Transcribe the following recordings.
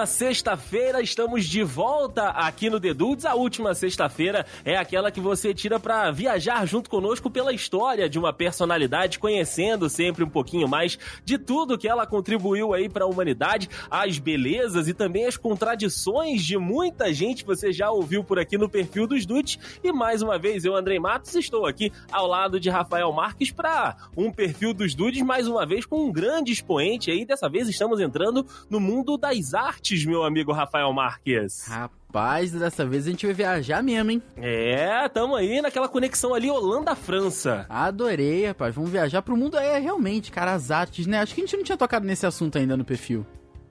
última sexta-feira estamos de volta aqui no The Dudes. A última sexta-feira é aquela que você tira para viajar junto conosco pela história de uma personalidade, conhecendo sempre um pouquinho mais de tudo que ela contribuiu aí para a humanidade, as belezas e também as contradições de muita gente. Você já ouviu por aqui no perfil dos Dudes. E mais uma vez, eu, Andrei Matos, estou aqui ao lado de Rafael Marques para um perfil dos Dudes, mais uma vez com um grande expoente aí. Dessa vez estamos entrando no mundo das artes, meu amigo Rafael Marques. Rapaz, dessa vez a gente vai viajar mesmo, hein? É, tamo aí naquela conexão ali Holanda-França. Adorei, rapaz. Vamos viajar pro mundo. É, realmente, cara, as artes, né? Acho que a gente não tinha tocado nesse assunto ainda no perfil.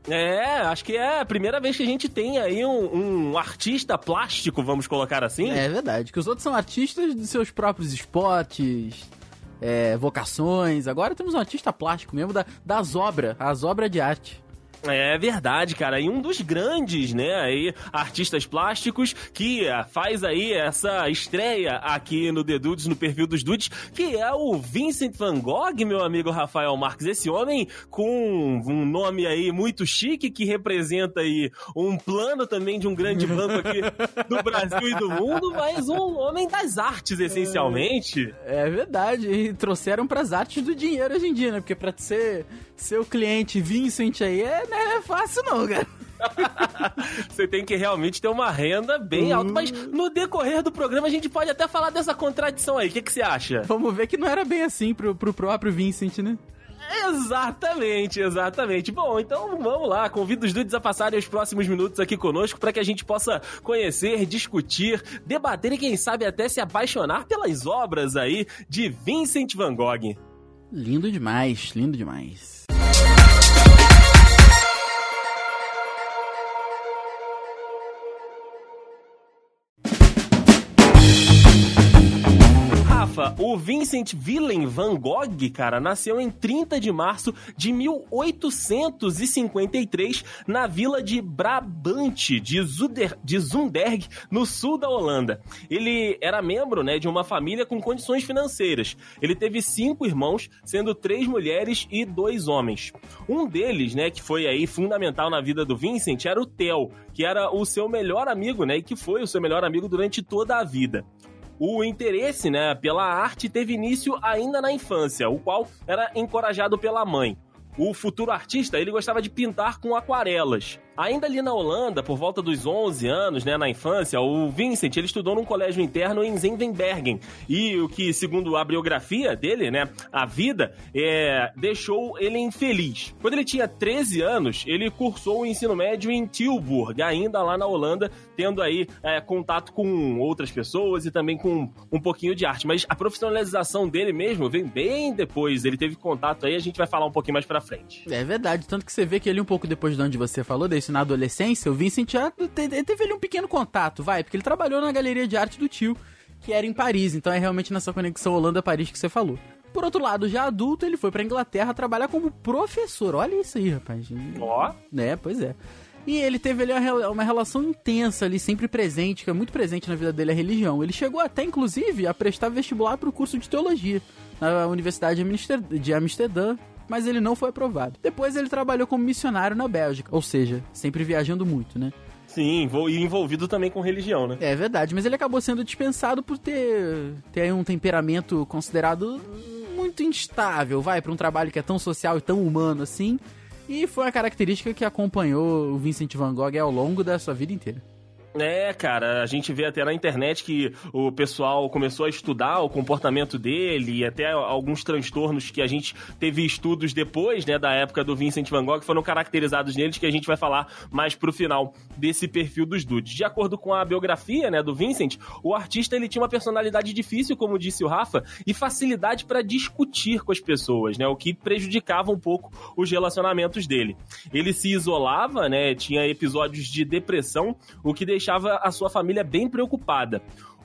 É, acho que é a primeira vez que a gente tem aí um, um, artista plástico, vamos colocar assim. É verdade, que os outros são artistas de seus próprios spots, é, vocações. Agora temos um artista plástico mesmo da, das obras, as obras de arte. É verdade, cara. E um dos grandes, né, aí, artistas plásticos que eh, faz aí essa estreia aqui no The Dudes, no perfil dos Dudes, que é o Vincent Van Gogh, meu amigo Rafael Marques. Esse homem com um nome aí muito chique, que representa aí um plano também de um grande banco aqui do Brasil e do mundo, mas um homem das artes, essencialmente. É, é verdade. E trouxeram pras artes do dinheiro hoje em dia, né? Porque pra ser seu cliente Vincent aí é, não é fácil não, cara. Você tem que realmente ter uma renda bem alta. Mas no decorrer do programa a gente pode até falar dessa contradição aí. O que, que você acha? Vamos ver que não era bem assim pro, pro próprio Vincent, né? Exatamente, exatamente. Bom, então vamos lá. Convido os dudes a passarem os próximos minutos aqui conosco para que a gente possa conhecer, discutir, debater e quem sabe até se apaixonar pelas obras aí de Vincent Van Gogh. Lindo demais, lindo demais. O Vincent Willem van Gogh, cara, nasceu em 30 de março de 1853 na vila de Brabante, de, Zuder, de Zunderg, no sul da Holanda. Ele era membro né, de uma família com condições financeiras. Ele teve cinco irmãos, sendo três mulheres e dois homens. Um deles, né, que foi aí fundamental na vida do Vincent, era o Theo, que era o seu melhor amigo, né, e que foi o seu melhor amigo durante toda a vida. O interesse né, pela arte teve início ainda na infância, o qual era encorajado pela mãe. O futuro artista ele gostava de pintar com aquarelas. Ainda ali na Holanda, por volta dos 11 anos, né, na infância, o Vincent ele estudou num colégio interno em Zendenbergen. E o que, segundo a biografia dele, né, a vida, é, deixou ele infeliz. Quando ele tinha 13 anos, ele cursou o ensino médio em Tilburg, ainda lá na Holanda, tendo aí é, contato com outras pessoas e também com um pouquinho de arte. Mas a profissionalização dele mesmo vem bem depois. Ele teve contato aí, a gente vai falar um pouquinho mais pra frente. É verdade, tanto que você vê que ele um pouco depois de onde você falou, desse na adolescência, o Vincent já teve ali um pequeno contato, vai, porque ele trabalhou na galeria de arte do tio, que era em Paris, então é realmente nessa conexão Holanda-Paris que você falou. Por outro lado, já adulto, ele foi pra Inglaterra trabalhar como professor. Olha isso aí, rapaz. Ó. Oh. É, pois é. E ele teve ali uma relação intensa ali, sempre presente, que é muito presente na vida dele, a religião. Ele chegou até, inclusive, a prestar vestibular para o curso de teologia na Universidade de Amsterdã, mas ele não foi aprovado. Depois ele trabalhou como missionário na Bélgica, ou seja, sempre viajando muito, né? Sim, e envolvido também com religião, né? É verdade, mas ele acabou sendo dispensado por ter, ter um temperamento considerado muito instável, vai, para um trabalho que é tão social e tão humano assim. E foi uma característica que acompanhou o Vincent Van Gogh ao longo da sua vida inteira. É, cara, a gente vê até na internet que o pessoal começou a estudar o comportamento dele e até alguns transtornos que a gente teve estudos depois, né, da época do Vincent Van Gogh, foram caracterizados neles, que a gente vai falar mais pro final desse perfil dos dudes. De acordo com a biografia, né, do Vincent, o artista ele tinha uma personalidade difícil, como disse o Rafa, e facilidade para discutir com as pessoas, né, o que prejudicava um pouco os relacionamentos dele. Ele se isolava, né, tinha episódios de depressão, o que deixava a sua família bem preocupada.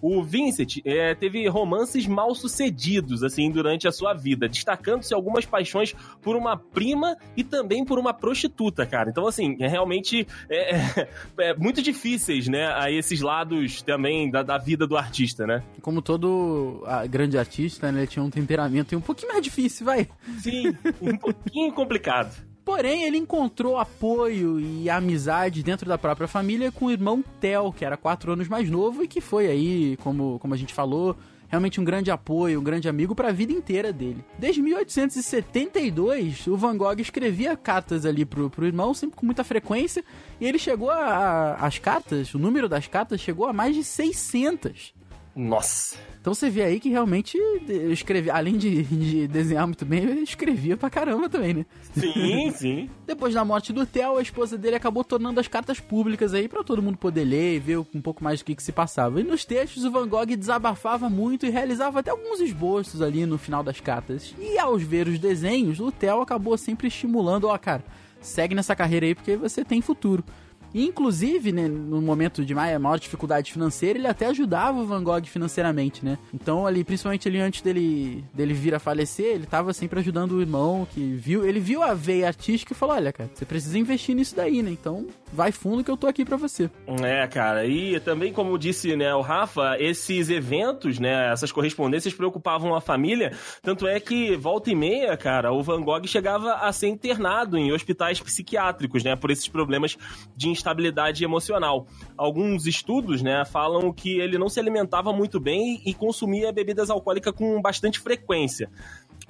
O Vincent é, teve romances mal sucedidos, assim, durante a sua vida, destacando-se algumas paixões por uma prima e também por uma prostituta, cara. Então, assim, é realmente é, é, é muito difíceis, né, a esses lados também da, da, vida do artista, né? Como todo grande artista, né, ele tinha um temperamento um pouquinho mais difícil, vai. Sim, um pouquinho complicado. Porém, ele encontrou apoio e amizade dentro da própria família com o irmão Theo, que era quatro anos mais novo e que foi aí, como, como a gente falou, realmente um grande apoio, um grande amigo para a vida inteira dele. Desde 1872, o Van Gogh escrevia cartas ali pro, pro irmão, sempre com muita frequência, e ele chegou a, a as cartas, o número das cartas chegou a mais de 600. Nossa! Então você vê aí que realmente eu escrevi, além de, de, desenhar muito bem, eu escrevia pra caramba também, né? Sim, sim. Depois da morte do Theo, a esposa dele acabou tornando as cartas públicas aí para todo mundo poder ler e ver um pouco mais do que, que se passava. E nos textos o Van Gogh desabafava muito e realizava até alguns esboços ali no final das cartas. E aos ver os desenhos, o Theo acabou sempre estimulando, ó, oh, cara, segue nessa carreira aí porque você tem futuro. Inclusive, né, no momento de maior dificuldade financeira, ele até ajudava o Van Gogh financeiramente, né? Então, ali, principalmente ali antes dele, dele vir a falecer, ele tava sempre ajudando o irmão, que viu, ele viu a veia artística e falou: olha, cara, você precisa investir nisso daí, né? Então, vai fundo que eu tô aqui para você. É, cara, e também, como disse, né, o Rafa, esses eventos, né, essas correspondências preocupavam a família, tanto é que, volta e meia, cara, o Van Gogh chegava a ser internado em hospitais psiquiátricos, né, por esses problemas de estabilidade emocional. Alguns estudos, né, falam que ele não se alimentava muito bem e consumia bebidas alcoólicas com bastante frequência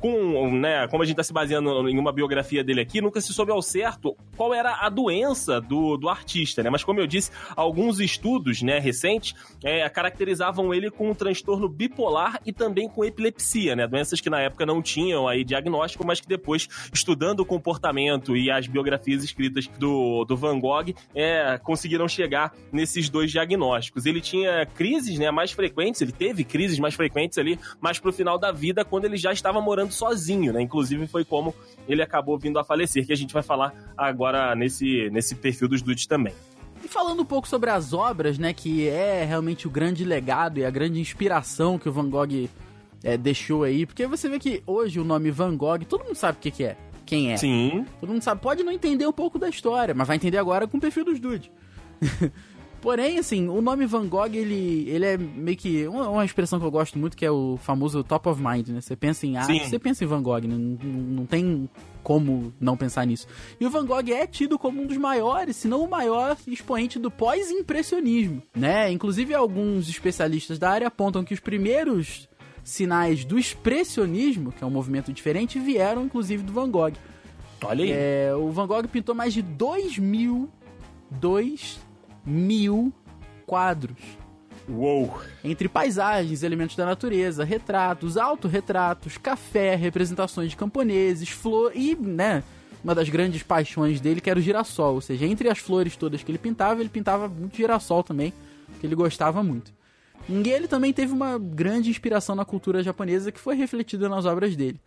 com, né, como a gente está se baseando em uma biografia dele aqui, nunca se soube ao certo qual era a doença do, do artista, né? Mas como eu disse, alguns estudos, né, recentes, é, caracterizavam ele com um transtorno bipolar e também com epilepsia, né? Doenças que na época não tinham aí diagnóstico, mas que depois, estudando o comportamento e as biografias escritas do, do Van Gogh, é, conseguiram chegar nesses dois diagnósticos. Ele tinha crises, né, mais frequentes, ele teve crises mais frequentes ali, mais pro final da vida, quando ele já estava morando sozinho, né? Inclusive foi como ele acabou vindo a falecer, que a gente vai falar agora nesse, nesse perfil dos dudes também. E falando um pouco sobre as obras, né, que é realmente o grande legado e a grande inspiração que o Van Gogh é, deixou aí, porque você vê que hoje o nome Van Gogh, todo mundo sabe o que, que é, quem é. Sim. Todo mundo sabe, pode não entender um pouco da história, mas vai entender agora com o perfil dos dudes. Porém, assim, o nome Van Gogh, ele, ele é meio que uma, uma, expressão que eu gosto muito, que é o famoso top of mind, né? Você pensa em arte, Sim. você pensa em Van Gogh, né? não, não tem como não pensar nisso. E o Van Gogh é tido como um dos maiores, se não o maior expoente do pós-impressionismo, né? Inclusive, alguns especialistas da área apontam que os primeiros sinais do expressionismo, que é um movimento diferente, vieram inclusive do Van Gogh. Olha aí. É, o Van Gogh pintou mais de 2 mil, 2 mil quadros. Uou! Entre paisagens, elementos da natureza, retratos, autorretratos, café, representações de camponeses, flor e, né, uma das grandes paixões dele que era o girassol. Ou seja, entre as flores todas que ele pintava, ele pintava muito girassol também, que ele gostava muito. E ele também teve uma grande inspiração na cultura japonesa que foi refletida nas obras dele.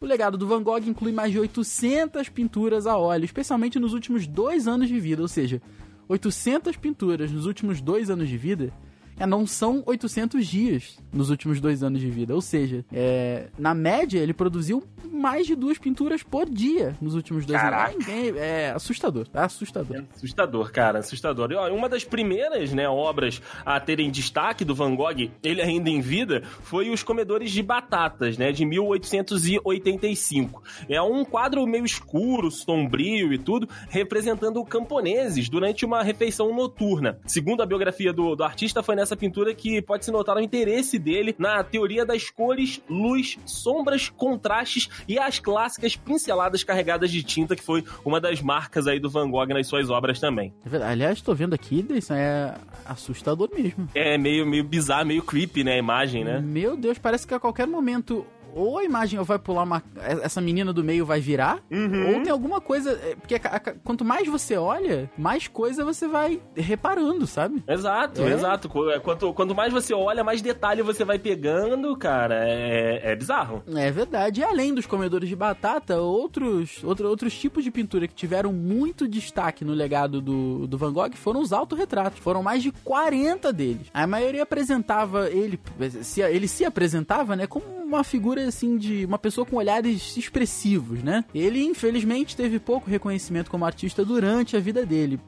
O legado do Van Gogh inclui mais de 800 pinturas a óleo, especialmente nos últimos dois anos de vida, ou seja, 800 pinturas nos últimos dois anos de vida é, não são 800 dias nos últimos dois anos de vida. Ou seja, é, na média, ele produziu mais de duas pinturas por dia nos últimos dois Caraca. anos. É, é assustador, é assustador. É assustador, cara, assustador. E, ó, uma das primeiras né, obras a terem destaque do Van Gogh, ele ainda em vida, foi Os Comedores de Batatas, né, de 1885. É um quadro meio escuro, sombrio e tudo, representando camponeses durante uma refeição noturna. Segundo a biografia do, do artista, foi nessa pintura que pode se notar o interesse dele na teoria das cores, luz, sombras, contrastes e as clássicas pinceladas carregadas de tinta, que foi uma das marcas aí do Van Gogh nas suas obras também. É. Aliás, estou vendo aqui, isso é assustador mesmo. É meio, meio bizarro, meio creepy, né, a imagem, né? Meu Deus, parece que a qualquer momento ou a imagem vai pular uma. Essa menina do meio vai virar, uhum. ou tem alguma coisa. É, porque a, a, quanto mais você olha, mais coisa você vai reparando, sabe? Exato, é. exato. É, quanto, quanto mais você olha, mais detalhe você vai pegando, cara. É, é bizarro. É verdade. E além dos comedores de batata, outros, outro, outros tipos de pintura que tiveram muito destaque no legado do, do Van Gogh foram os autorretratos. Foram mais de 40 deles. A maioria apresentava ele. Se, ele se apresentava, né, como uma figura assim, de uma pessoa com olhares expressivos, né? Ele, infelizmente, teve pouco reconhecimento como artista durante a vida dele.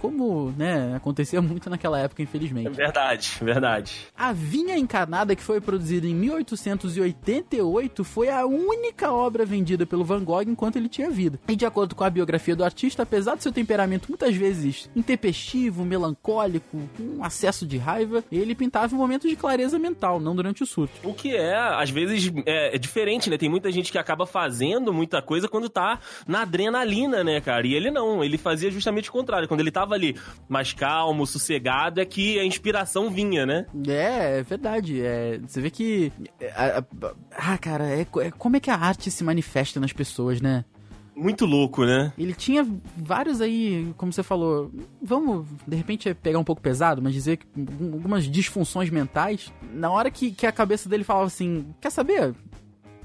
Como, né, acontecia muito naquela época, infelizmente. Verdade, verdade. A Vinha Encarnada, que foi produzida em 1888, foi a única obra vendida pelo Van Gogh enquanto ele tinha vida. E de acordo com a biografia do artista, apesar do seu temperamento muitas vezes intempestivo, melancólico, com um acesso de raiva, ele pintava em momentos de clareza mental, não durante o surto. O que é, às vezes, é, é diferente, né? Tem muita gente que acaba fazendo muita coisa quando tá na adrenalina, né, cara? E ele não, ele fazia justamente o contrário. Quando ele tava ali mais calmo, sossegado, é que a inspiração vinha, né? É, é verdade. É, você vê que. Ah, cara, é, é, como é que a arte se manifesta nas pessoas, né? Muito louco, né? Ele tinha vários aí, como você falou, vamos de repente pegar um pouco pesado, mas dizer que algumas disfunções mentais. Na hora que, que a cabeça dele falava assim: Quer saber?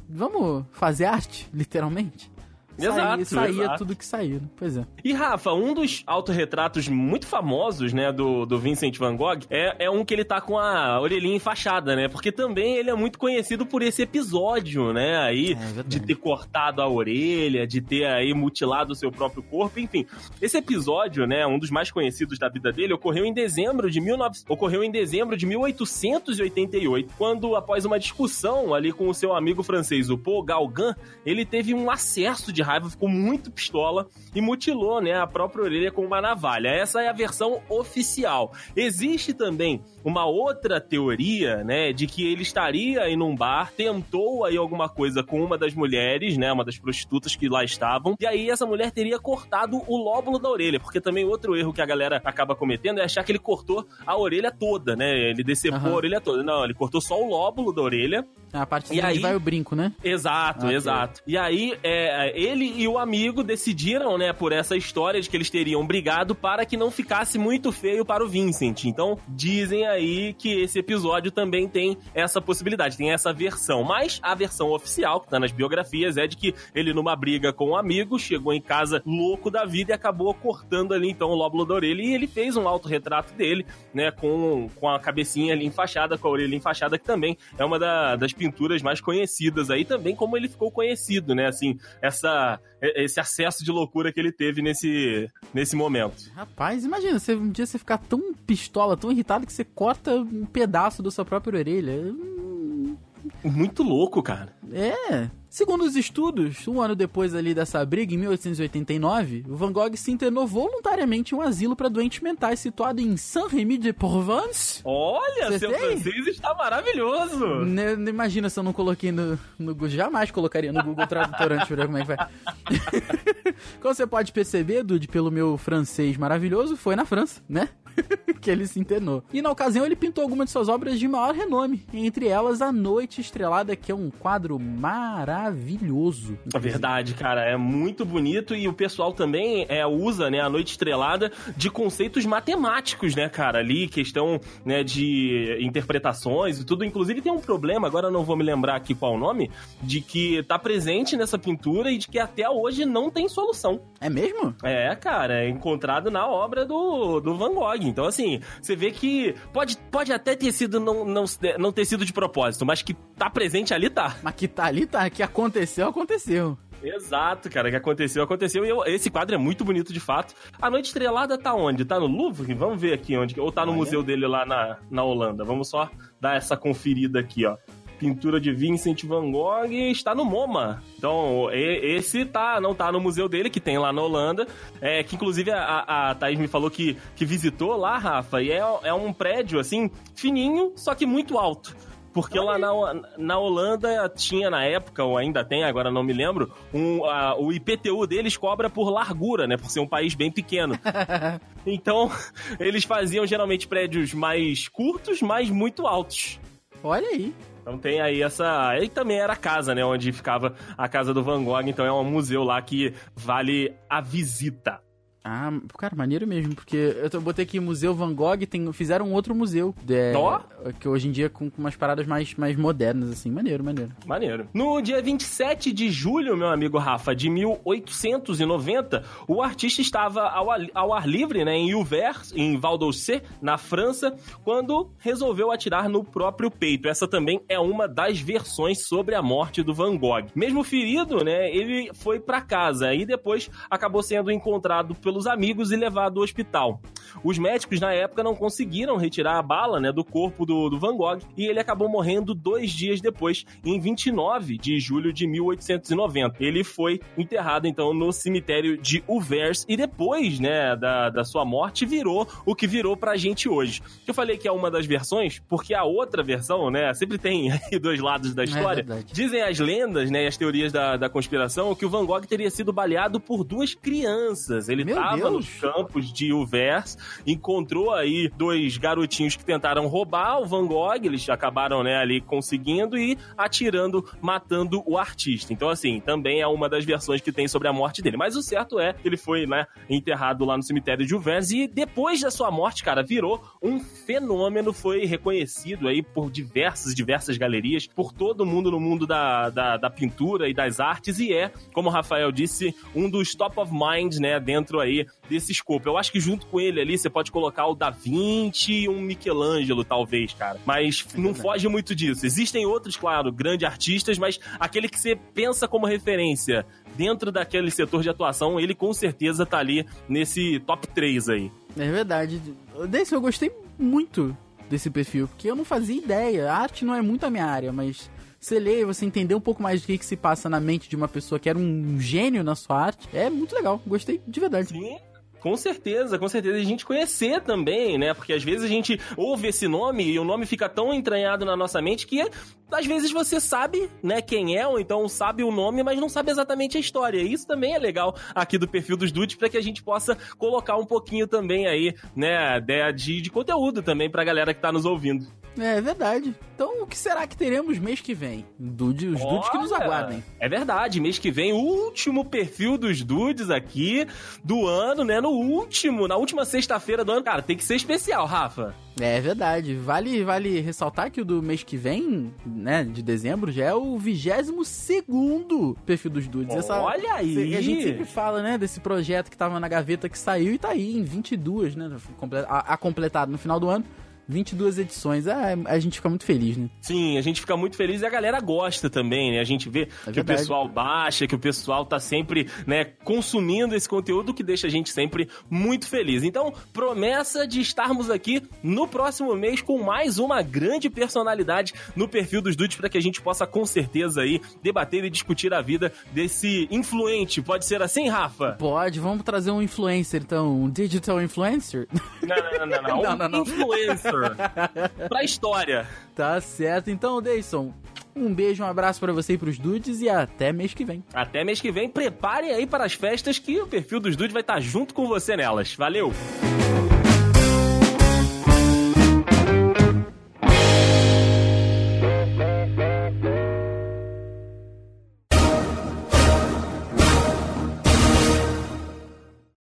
Vamos fazer arte, literalmente? Exato, saía, saía exato. tudo que saía. Pois é. E Rafa, um dos autorretratos muito famosos, né, do, do Vincent Van Gogh é, é um que ele tá com a orelhinha enfaixada, né? Porque também ele é muito conhecido por esse episódio, né? Aí, É de ter cortado a orelha, de ter aí mutilado o seu próprio corpo, enfim. Esse episódio, né, um dos mais conhecidos da vida dele, ocorreu em dezembro de 19... ocorreu em dezembro de 1888, quando após uma discussão ali com o seu amigo francês, o Paul Gauguin, ele teve um acesso de raiva, ficou muito pistola e mutilou, né, a própria orelha com uma navalha. Essa é a versão oficial. Existe também uma outra teoria, né, de que ele estaria aí num bar, tentou aí alguma coisa com uma das mulheres, né, uma das prostitutas que lá estavam, e aí essa mulher teria cortado o lóbulo da orelha, porque também outro erro que a galera acaba cometendo é achar que ele cortou a orelha toda, né, ele decepou Aham. a orelha toda. Não, ele cortou só o lóbulo da orelha, A parte E aí- vai o brinco, né? Exato, Ok. exato. E aí, é, ele e o amigo decidiram, né, por essa história de que eles teriam brigado para que não ficasse muito feio para o Vincent. Então, dizem aí que esse episódio também tem essa possibilidade, tem essa versão. Mas a versão oficial, que tá nas biografias, é de que ele, numa briga com um amigo, chegou em casa louco da vida e acabou cortando ali, então, o lóbulo da orelha. E ele fez um autorretrato dele, né, com, com a cabecinha ali enfaixada, com a orelha enfaixada, que também é uma da- das pinturas mais conhecidas aí, também como ele ficou conhecido, né, assim, essa, esse acesso de loucura que ele teve nesse, nesse momento. Rapaz, imagina, você, um dia você ficar tão pistola, tão irritado que você corta um pedaço da sua própria orelha. Hum, Muito louco, cara. É. Segundo os estudos, um ano depois ali dessa briga, em 1889, o Van Gogh se internou voluntariamente em um asilo para doentes mentais situado em Saint-Rémy-de-Provence. Olha, Você seu tem? francês está maravilhoso. Né, não imagina se eu não coloquei no, no Google. Jamais colocaria no Google Tradutor antes pra ver como é que vai. como você pode perceber, Dude, pelo meu francês maravilhoso, foi na França, né? que ele se internou. E na ocasião ele pintou algumas de suas obras de maior renome. Entre elas, A Noite Estrelada, que é um quadro maravilhoso. É verdade, cara, é muito bonito e o pessoal também é, usa, né, a noite estrelada de conceitos matemáticos, né, cara, ali, questão, né, de interpretações e tudo, inclusive tem um problema, agora eu não vou me lembrar aqui qual o nome, de que tá presente nessa pintura e de que até hoje não tem solução. É mesmo? É, cara, é encontrado na obra do, do Van Gogh. Então, assim, você vê que pode, pode até ter sido, não, não, não ter sido de propósito, mas que tá presente ali, tá. Mas que tá ali, tá. Que aconteceu, aconteceu. Exato, cara, o que aconteceu, aconteceu. E eu- esse quadro é muito bonito de fato. A Noite Estrelada tá onde? Tá no Louvre? Vamos ver aqui onde. Ou tá no Olha. museu dele lá na, na Holanda. Vamos só dar essa conferida aqui, ó. Pintura de Vincent Van Gogh está no MoMA. Então, esse tá, não tá no museu dele, que tem lá na Holanda. É, que inclusive a, a Thaís me falou que, que visitou lá, Rafa, e é, é um prédio, assim, fininho, só que muito alto. Porque lá na, na Holanda tinha na época, ou ainda tem, agora não me lembro, um, a- o IPTU deles cobra por largura, né? Por ser um país bem pequeno. Então, eles faziam geralmente prédios mais curtos, mas muito altos. Olha aí. Então tem aí essa. E também era a casa, né? Onde ficava a casa do Van Gogh. Então é um museu lá que vale a visita. Ah, cara, maneiro mesmo, porque eu botei aqui Museu Van Gogh, tem, fizeram um outro museu. Ó. Que hoje em dia com, com umas paradas mais, mais modernas, assim. Maneiro, maneiro. Maneiro. No dia 27 de julho, meu amigo Rafa, de 1890, o artista estava ao, ar- ao ar livre, né, em Uvers, em Val na França, quando resolveu atirar no próprio peito. Essa também é uma das versões sobre a morte do Van Gogh. Mesmo ferido, né, ele foi pra casa e depois acabou sendo encontrado pelos amigos e levado ao hospital. Os médicos na época não conseguiram retirar a bala, né, do corpo do, do Van Gogh e ele acabou morrendo dois dias depois, em 29 de julho de 1890. Ele foi enterrado então no cemitério de Uvers e depois, né, da, da sua morte virou o que virou pra gente hoje. Eu falei que é uma das versões porque a outra versão, né, sempre tem aí dois lados da história. verdade. Dizem as lendas, né, e as teorias da, da conspiração que o Van Gogh teria sido baleado por duas crianças. Ele Meu estava nos campos de Uvers, encontrou aí dois garotinhos que tentaram roubar o Van Gogh, eles acabaram, né, ali conseguindo e atirando, matando o artista. Então, assim, também é uma das versões que tem sobre a morte dele. Mas o certo é que ele foi, né, enterrado lá no cemitério de Uvers e depois da sua morte, cara, virou um fenômeno, foi reconhecido aí por diversas, diversas galerias, por todo mundo no mundo da, da, da pintura e das artes e é, como o Rafael disse, um dos top of mind, né, dentro aí desse escopo. Eu acho que junto com ele ali você pode colocar o Da Vinci e um Michelangelo, talvez, cara. Mas não verdade. foge muito disso. Existem outros, claro, grandes artistas, mas aquele que você pensa como referência dentro daquele setor de atuação, ele com certeza tá ali nesse top 3 aí. É verdade. Desse eu gostei muito desse perfil, porque eu não fazia ideia. A arte não é muito a minha área, mas você lê, você entender um pouco mais do que, que se passa na mente de uma pessoa que era um gênio na sua arte, é muito legal. Gostei de verdade. Sim. Com certeza, com certeza. E a gente conhecer também, né? Porque às vezes a gente ouve esse nome e o nome fica tão entranhado na nossa mente que às vezes você sabe, né, quem é, ou então sabe o nome, mas não sabe exatamente a história. E isso também é legal aqui do perfil dos dudes para que a gente possa colocar um pouquinho também aí, né, de, de conteúdo também pra galera que tá nos ouvindo. É verdade. Então, o que será que teremos mês que vem? Dude, os dudes que nos Olha, aguardem. É verdade, mês que vem, o último perfil dos dudes aqui do ano, né? No último, na última sexta-feira do ano. Cara, tem que ser especial, Rafa. É verdade. Vale, vale ressaltar que o do mês que vem, né, de dezembro, já é o 22 perfil dos dudes. Essa- Olha aí! A gente sempre fala, né, desse projeto que tava na gaveta que saiu e tá aí em 22, né, a, a completado no final do ano. 22 edições. Ah, a gente fica muito feliz, né? Sim, a gente fica muito feliz e a galera gosta também, né? A gente vê que o É pessoal baixa, que o pessoal tá sempre, né, consumindo esse conteúdo que deixa a gente sempre muito feliz. Então, promessa de estarmos aqui no próximo mês com mais uma grande personalidade no perfil dos dudes para que a gente possa com certeza aí debater e discutir a vida desse influente. Pode ser assim, Rafa? Pode, vamos trazer um influencer, então, um digital influencer? Não, não, não, não. não. Não, não, não. influencer pra história. tá certo. Então, Deison, um beijo, um abraço pra você e pros dudes e até mês que vem. Até mês que vem, preparem aí para as festas que o perfil dos dudes vai estar junto com você nelas. Valeu!